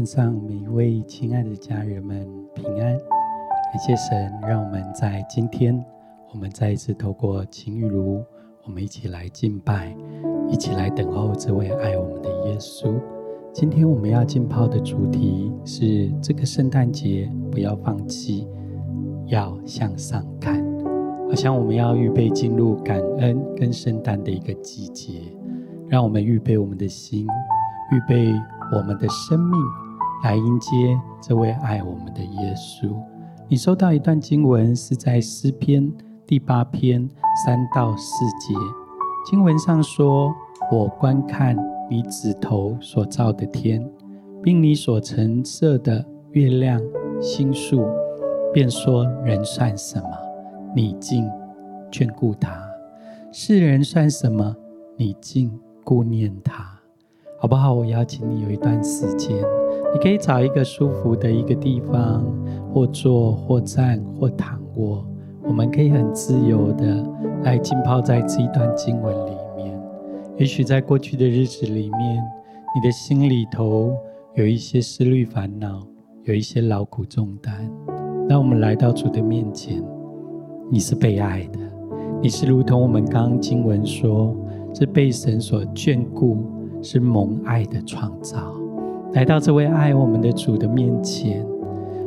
献上每一位亲爱的家人们平安，感谢神，让我们在今天，我们再一次透过情雨如，我们一起来敬拜，一起来等候这位爱我们的耶稣。今天我们要浸泡的主题是这个圣诞节，不要放弃，要向上看。好像我们要预备进入感恩跟圣诞的一个季节，让我们预备我们的心，预备我们的生命，来迎接这位爱我们的耶稣。你收到一段经文，是在诗篇第八篇三到四节。经文上说：“我观看。”你指头所造的天，并你所陈设的月亮星宿，便说：人算什么？你竟眷顾他；世人算什么？你竟顾念他。好不好？我邀请你有一段时间，你可以找一个舒服的一个地方，或坐，或站，或躺卧，我们可以很自由的来浸泡在这一段经文里面。也许在过去的日子里面，你的心里头有一些思虑烦恼，有一些劳苦重担。当我们来到主的面前，你是被爱的，你是如同我们刚刚经文说，是被神所眷顾，是蒙爱的创造。来到这位爱我们的主的面前，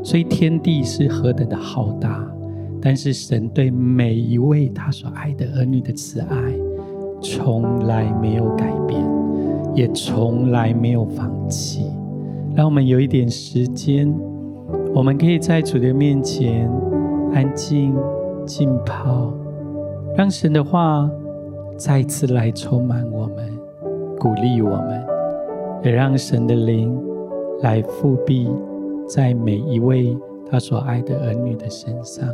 所以天地是何等的浩大，但是神对每一位他所爱的儿女的慈爱。从来没有改变，也从来没有放弃。让我们有一点时间，我们可以在主的面前安静浸泡，让神的话再次来充满我们，鼓励我们，也让神的灵来复辟在每一位他所爱的儿女的身上。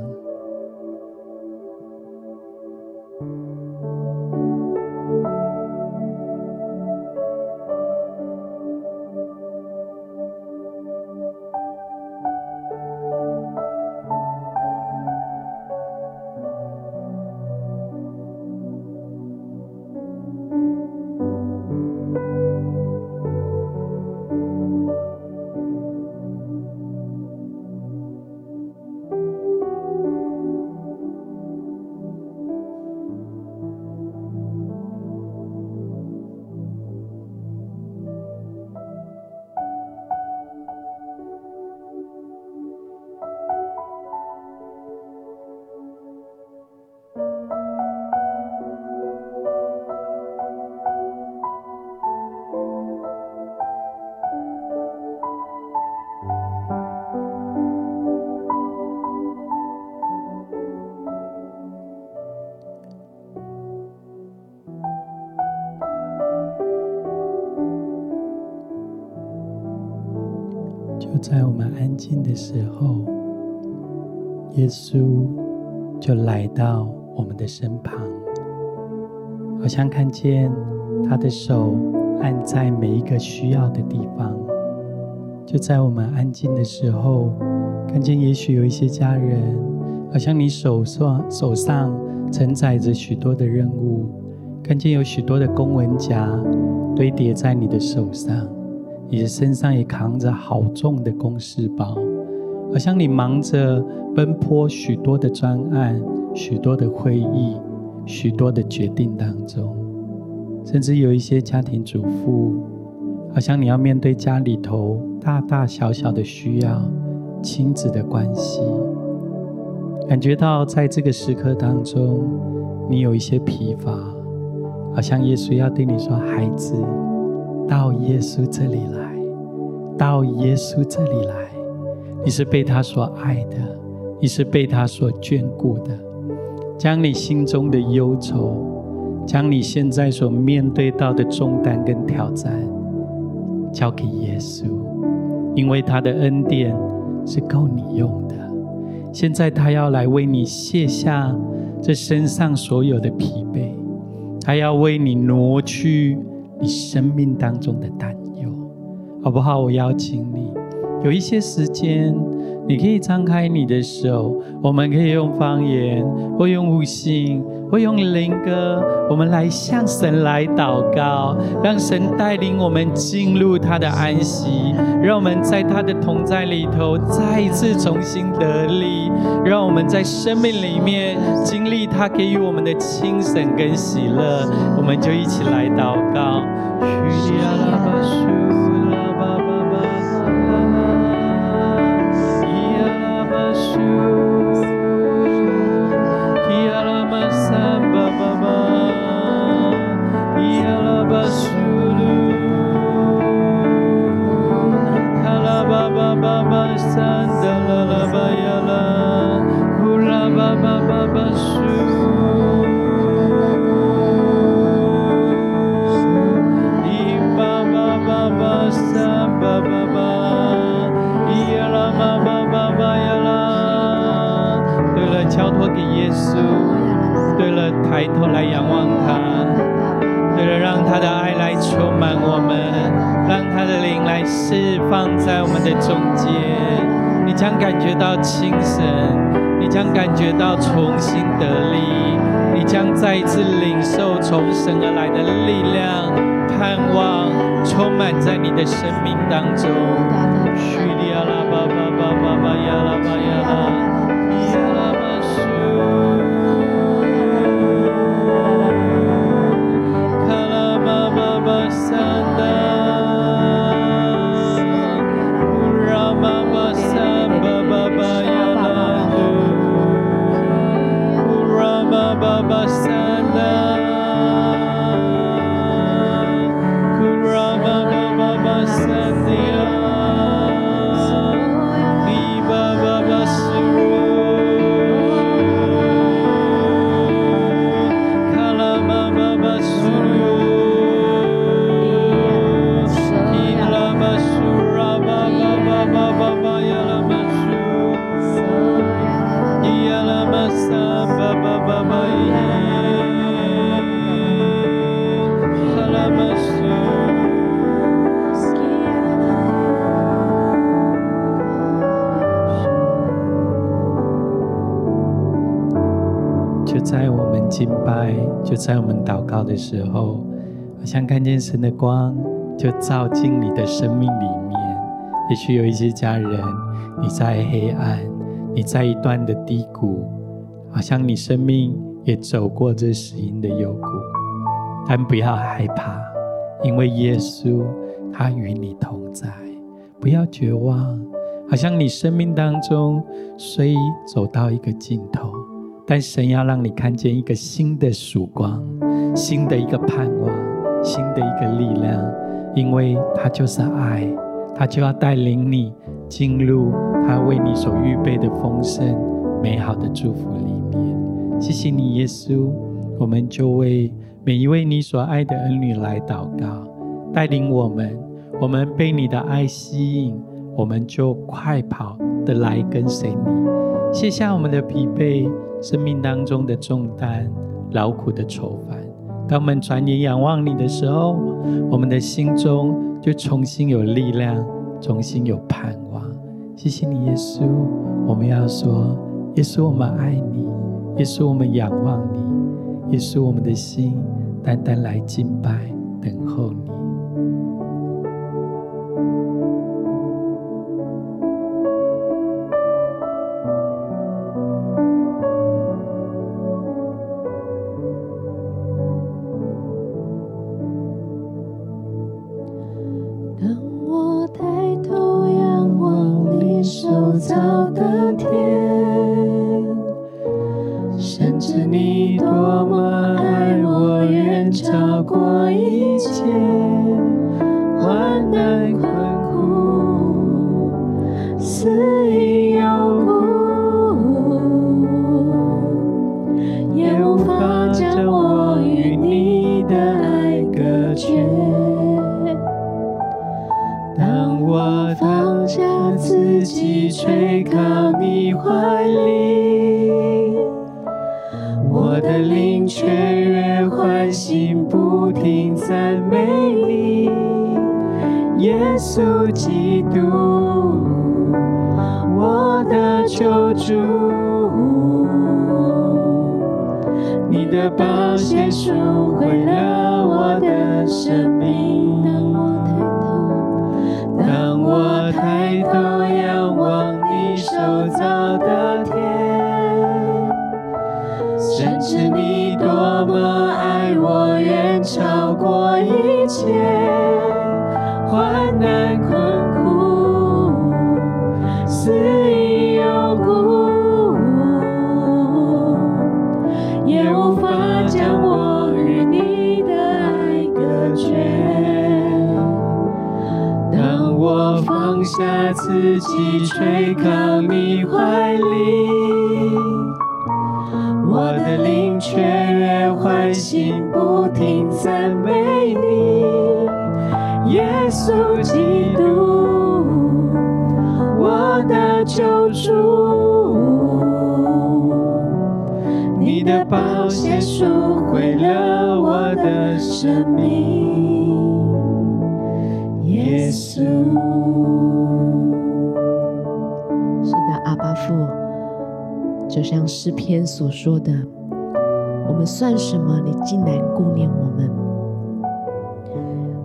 就在我们安静的时候，耶稣就来到我们的身旁，好像看见他的手按在每一个需要的地方。就在我们安静的时候，看见也许有一些家人，好像你手上手上承载着许多的任务，看见有许多的公文夹堆叠在你的手上。你的身上也扛着好重的公事包，好像你忙着奔波许多的专案、许多的会议、许多的决定当中，甚至有一些家庭主妇，好像你要面对家里头大大小小的需要、亲子的关系，感觉到在这个时刻当中，你有一些疲乏，好像耶稣要对你说：“孩子。”到耶稣这里了，到耶稣这里来，你是被他所爱的，你是被他所眷顾的。将你心中的忧愁，将你现在所面对到的重担跟挑战，交给耶稣，因为他的恩典是够你用的。现在他要来为你卸下这身上所有的疲惫，他要为你挪去。你生命当中的担，好不好？我邀请你，有一些时间，你可以张开你的手，我们可以用方言，或用悟性，或用灵歌，我们来向神来祷告，让神带领我们进入他的安息，让我们在他的同在里头再一次重新得力，让我们在生命里面经历他给予我们的清晨跟喜乐，我们就一起来祷告。重新得力，你将再一次领受从神而来的力量、盼望，充满在你的生命当中。叙利亚拉巴巴巴巴巴亚拉巴在我们祷告的时候，好像看见神的光就照进你的生命里面。也许有一些家人，你在黑暗，你在一段的低谷，好像你生命也走过这死荫的幽谷。但不要害怕，因为耶稣他与你同在。不要绝望，好像你生命当中虽走到一个尽头。但神要让你看见一个新的曙光，新的一个盼望，新的一个力量，因为他就是爱，他就要带领你进入他为你所预备的丰盛、美好的祝福里面。谢谢你，耶稣，我们就为每一位你所爱的儿女来祷告，带领我们，我们被你的爱吸引，我们就快跑的来跟随你，卸下我们的疲惫。生命当中的重担、劳苦的愁烦，当我们转眼仰望你的时候，我们的心中就重新有力量，重新有盼望。谢谢你，耶稣。我们要说，耶稣，我们爱你；耶稣，我们仰望你；耶稣，我们的心单单来敬拜、等候你。过一切患难。稣基督，我的救主，你的宝血赎回了我的生命。下自己，天所说的，我们算什么？你竟然顾念我们。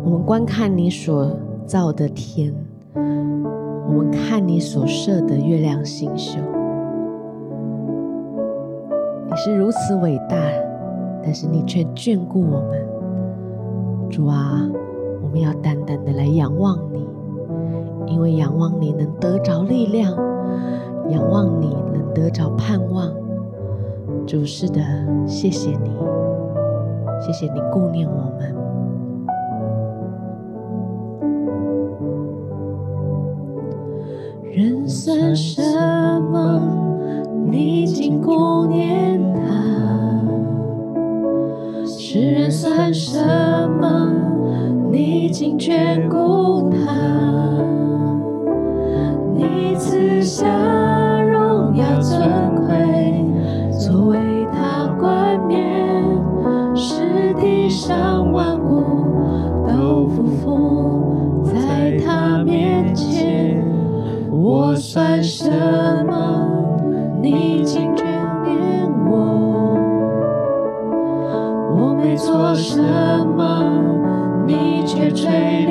我们观看你所造的天，我们看你所设的月亮星宿，你是如此伟大，但是你却眷顾我们。主啊，我们要单单的来仰望你，因为仰望你能得着力量，仰望你能得着盼望。主是的，谢谢你，谢谢你顾念我们。人算什么？你竟顾念他；世人算什么？你竟眷顾他。你慈祥什么，你却垂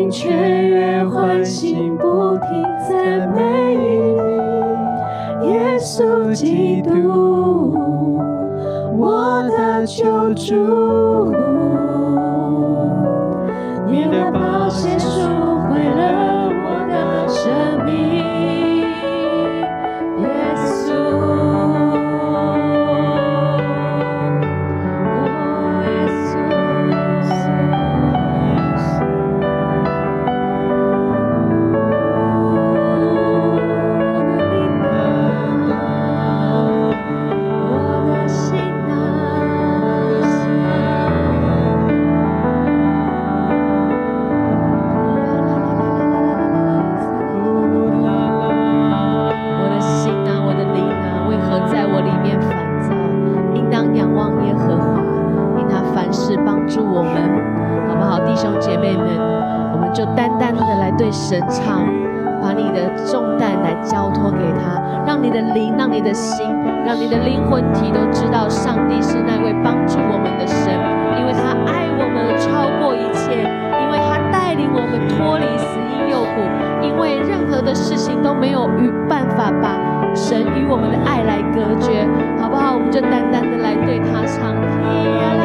的灵雀跃欢喜，不停赞美你，耶稣基督，我的救主，法把神与我们的爱来隔绝，好不好？我们就单单的来对他唱。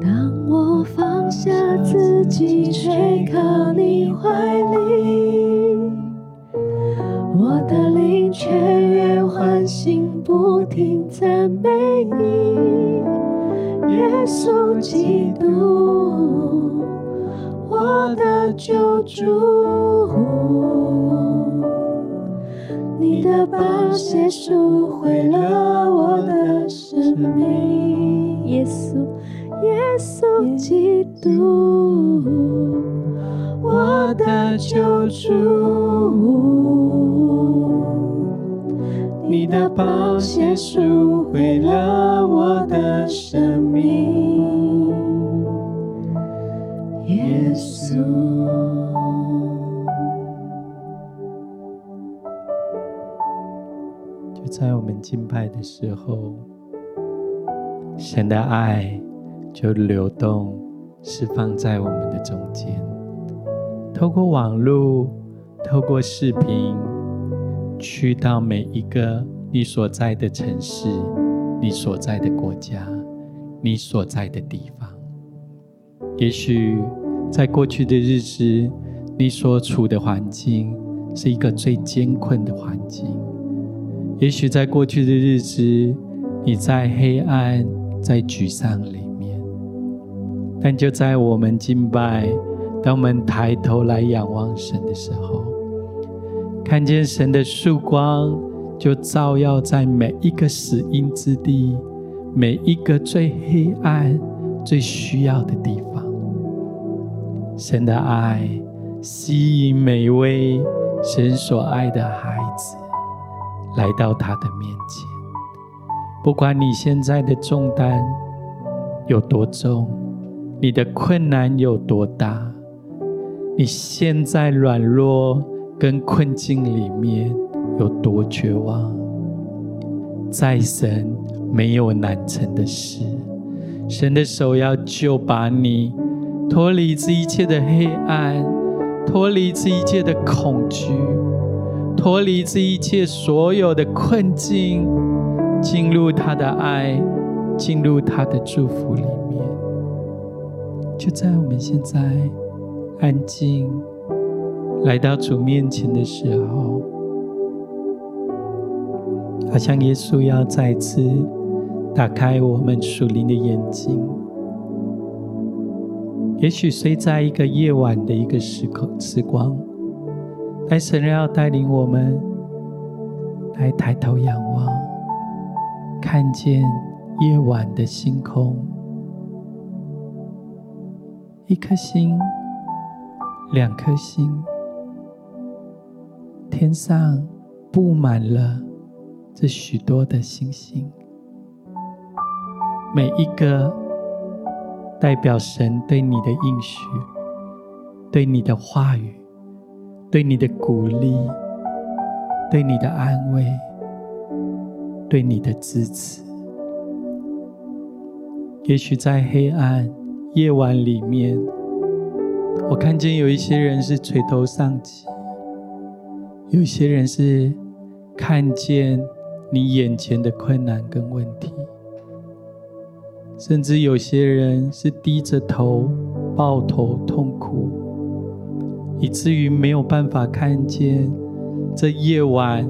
当我放下自己，却靠你怀里，我的灵雀跃欢欣，不停赞美你，耶稣基督，我的救主。你的宝血赎回了我的生命，耶稣。耶稣基督，我的救主，你的宝血赎回了我的生命。耶稣就在我们敬拜的时候，神的爱。就流动、释放在我们的中间。透过网络，透过视频，去到每一个你所在的城市、你所在的国家、你所在的地方。也许在过去的日子，你所处的环境是一个最艰困的环境。也许在过去的日子，你在黑暗、在沮丧里，但就在我们敬拜，当我们抬头来仰望神的时候，看见神的曙光，就照耀在每一个死荫之地，每一个最黑暗、最需要的地方。神的爱吸引每位神所爱的孩子。来到他的面前，不管你现在的重担有多重，你的困难有多大，你现在软弱跟困境里面有多绝望，在神没有难成的事，神的手要救把你脱离这一切的黑暗，脱离这一切的恐惧，脱离这一切所有的困境，进入他的爱，进入他的祝福里。就在我们现在安静来到主面前的时候，好像耶稣要再次打开我们属灵的眼睛。也许虽在一个夜晚的一个时刻时光，但神要带领我们来抬头仰望，看见夜晚的星空，一颗星，两颗星，天上布满了这许多的星星，每一个。代表神对你的应许，对你的话语，对你的鼓励，对你的安慰，对你的支持。也许在黑暗夜晚里面，我看见有一些人是垂头丧气，有些人是看见你眼前的困难跟问题。甚至有些人是低着头、抱头痛哭，以至于没有办法看见这夜晚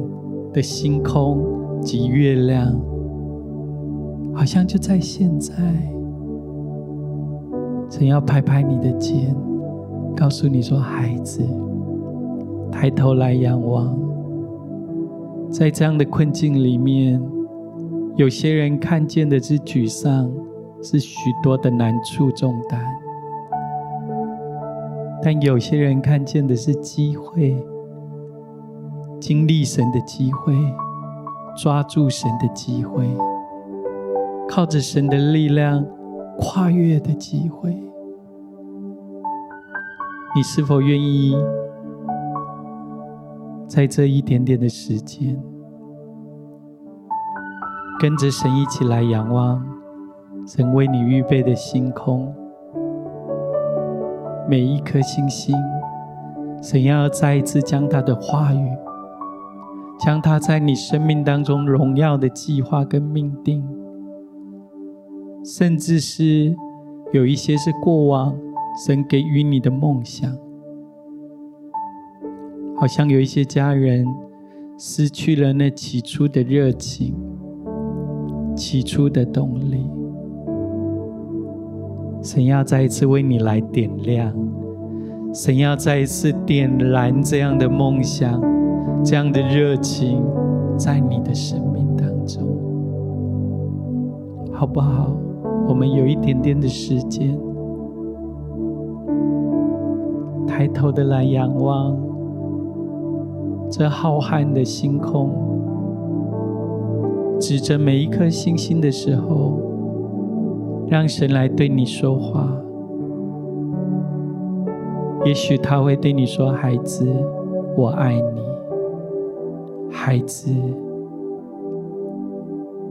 的星空及月亮，好像就在现在。神要拍拍你的肩，告诉你说：“孩子，抬头来仰望。”在这样的困境里面，有些人看见的是沮丧。是许多的难处重担，但有些人看见的是机会，经历神的机会，抓住神的机会，靠着神的力量跨越的机会。你是否愿意在这一点点的时间，跟着神一起来仰望？神为你预备的星空，每一颗星星，神要再一次将他的话语，将他在你生命当中荣耀的计划跟命定，甚至是有一些是过往神给予你的梦想，好像有一些家人失去了那起初的热情，起初的动力。神要再一次为你来点亮，神要再一次点燃这样的梦想，这样的热情，在你的生命当中，好不好？我们有一点点的时间，抬头的来仰望这浩瀚的星空，指着每一颗星星的时候。让神来对你说话，也许他会对你说：“孩子，我爱你。孩子，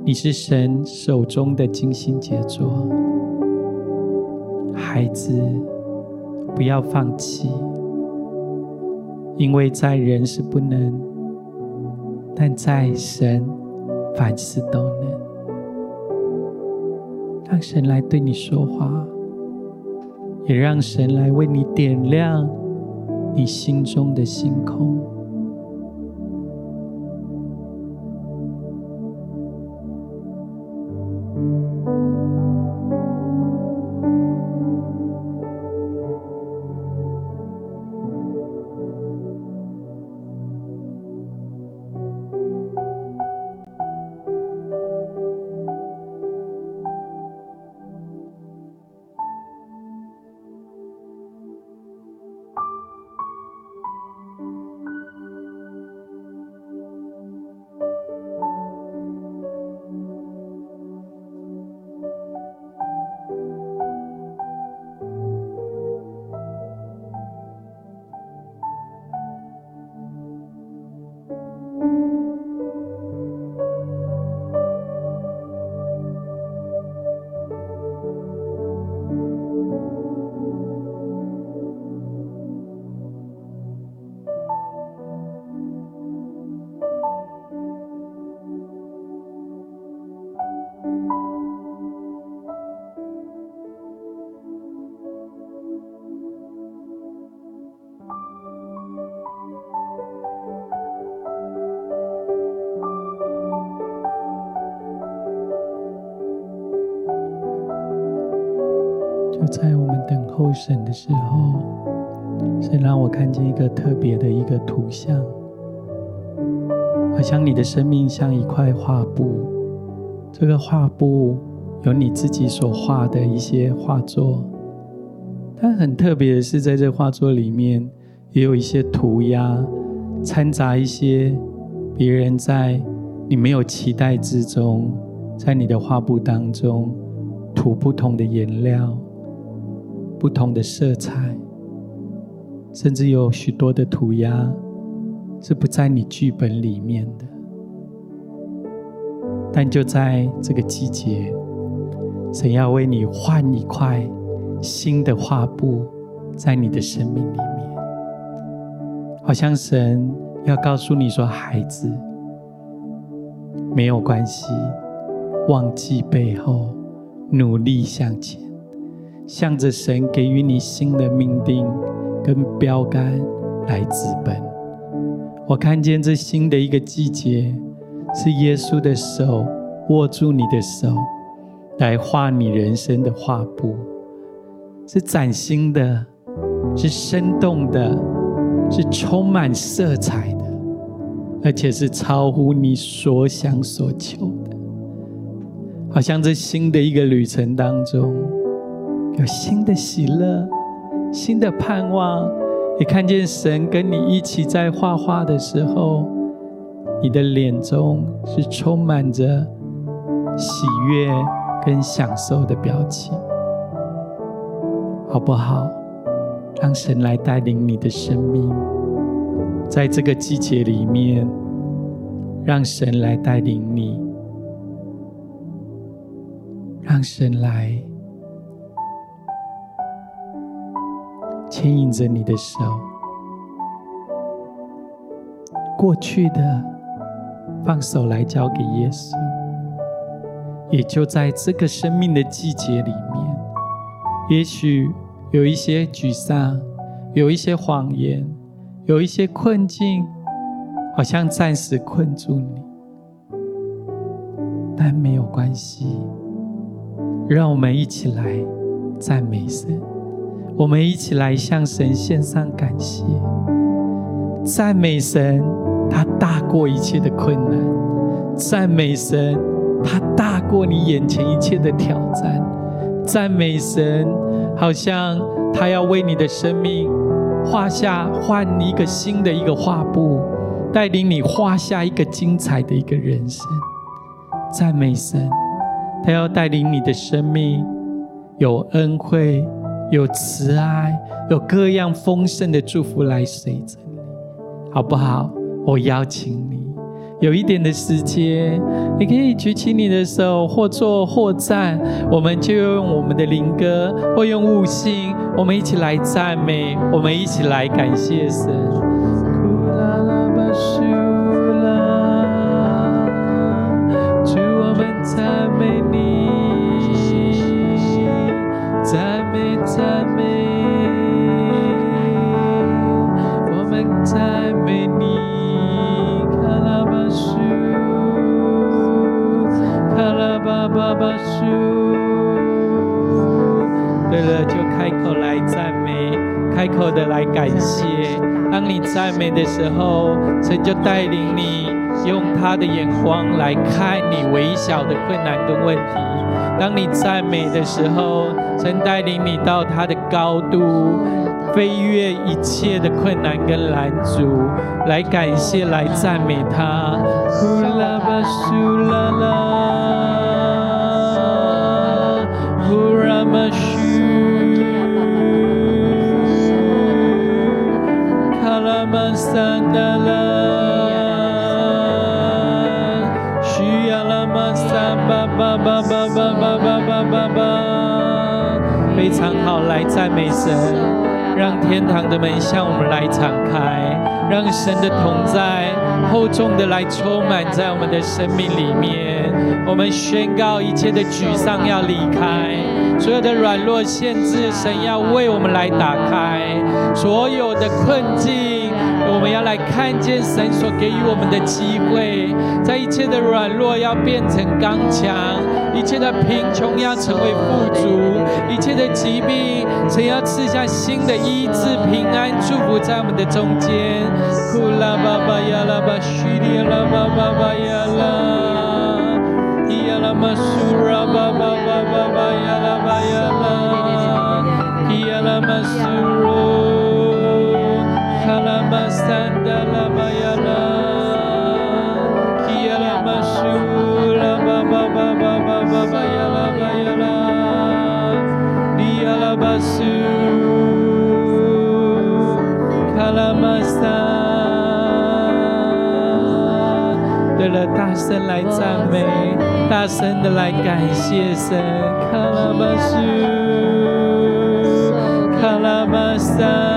你是神手中的精心杰作。孩子，不要放弃，因为在人是不能，但在神凡事都能。”让神来对你说话，也让神来为你点亮你心中的星空。神的时候，神让我看见一个特别的一个图像，好像你的生命像一块画布，这个画布有你自己所画的一些画作，但很特别的是，在这画作里面也有一些涂鸦，掺杂一些别人在你没有期待之中，在你的画布当中涂不同的颜料。不同的色彩，甚至有许多的涂鸦是不在你剧本里面的，但就在这个季节，神要为你换一块新的画布，在你的生命里面，好像神要告诉你说：“孩子，没有关系，忘记背后，努力向前。”向着神给予你新的命定跟标杆来直奔。我看见这新的一个季节，是耶稣的手握住你的手，来画你人生的画布，是崭新的，是生动的，是充满色彩的，而且是超乎你所想所求的。好像这新的一个旅程当中。有新的喜乐，新的盼望，你看见神跟你一起在画画的时候，你的脸中是充满着喜悦跟享受的表情，好不好？让神来带领你的生命，在这个季节里面，让神来带领你，让神来。牵引着你的手，过去的放手来交给耶稣，也就在这个生命的季节里面，也许有一些沮丧，有一些谎言，有一些困境，好像暂时困住你，但没有关系，让我们一起来赞美神。我们一起来向神献上感谢，赞美神，他大过一切的困难；赞美神，他大过你眼前一切的挑战；赞美神，好像他要为你的生命画下换一个新的一个画布，带领你画下一个精彩的一个人生。赞美神，他要带领你的生命有恩惠。有慈爱，有各样丰盛的祝福来随着你，好不好？我邀请你，有一点的时间，你可以举起你的手，或坐或站，我们就用我们的灵歌，或用悟性，我们一起来赞美，我们一起来感谢神。感谢，当你赞美的时候，神就带领你用他的眼光来看你微小的困难跟问题。当你赞美的时候，神带领你到他的高度，飞越一切的困难跟拦阻，来感谢，来赞美他。呼啦巴苏啦啦，呼啦巴非常好，来赞美神，让天堂的门向我们来敞开，让神的同在厚重的来充满在我们的生命里面。我们宣告一切的沮丧要离开，所有的软弱限制，神要为我们来打开，所有的困境。我们要来看见神所给予我们的机会，在一切的软弱要变成刚强，一切的贫穷要成为富足，一切的疾病，神要赐下新的医治、平安、祝福在我们的中间。呼啦巴巴呀啦巴，叙利亚啦巴巴巴呀啦，声来赞美，大声的来感谢神，卡拉巴苏，卡拉巴桑。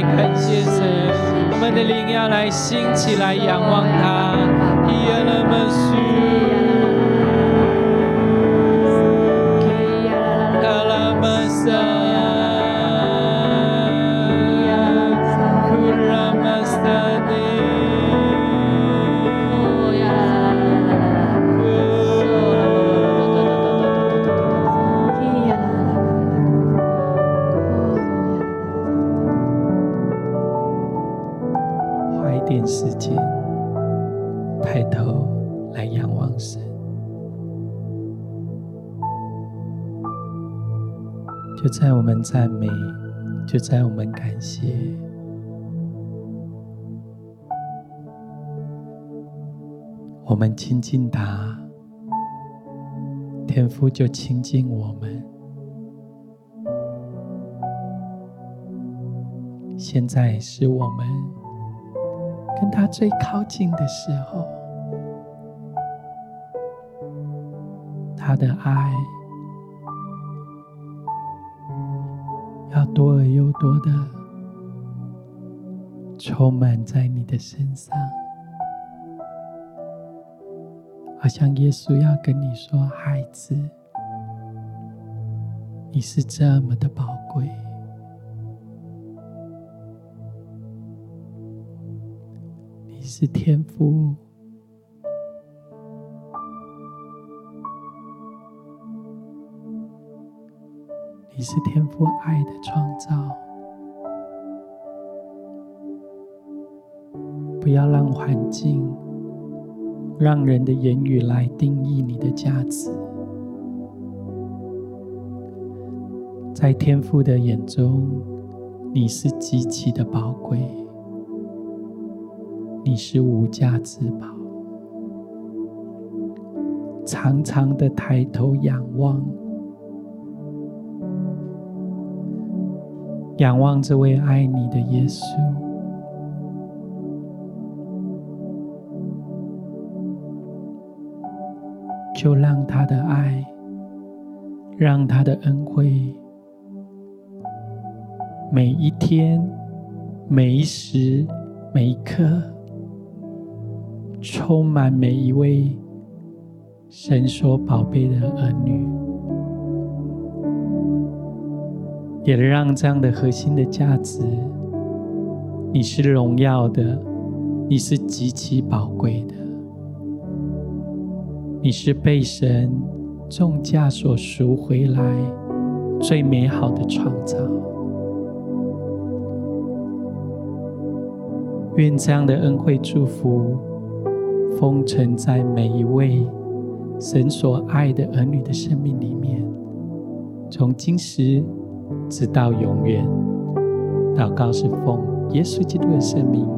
来感谢神，我们的灵要来兴起来仰望他。就在我们赞美，就在我们感谢，我们亲近他，天父就亲近我们。现在是我们跟他最靠近的时候，他的爱。要多而又多的充满在你的身上，好像耶稣要跟你说：“孩子，你是这么的宝贵，你是天父。”你是天父爱的创造，不要让环境、让人的言语来定义你的价值。在天父的眼中，你是极其的宝贵，你是无价之宝。常常的抬头仰望。仰望这位爱你的耶稣，就让他的爱，让他的恩惠，每一天、每一时、每一刻，充满每一位神所宝贝的儿女。也让这样的核心的价值，你是荣耀的，你是极其宝贵的，你是被神重价所赎回来最美好的创造。愿这样的恩惠祝福封存在每一位神所爱的儿女的生命里面，从今时。直到永远，祷告是奉耶稣基督的圣名，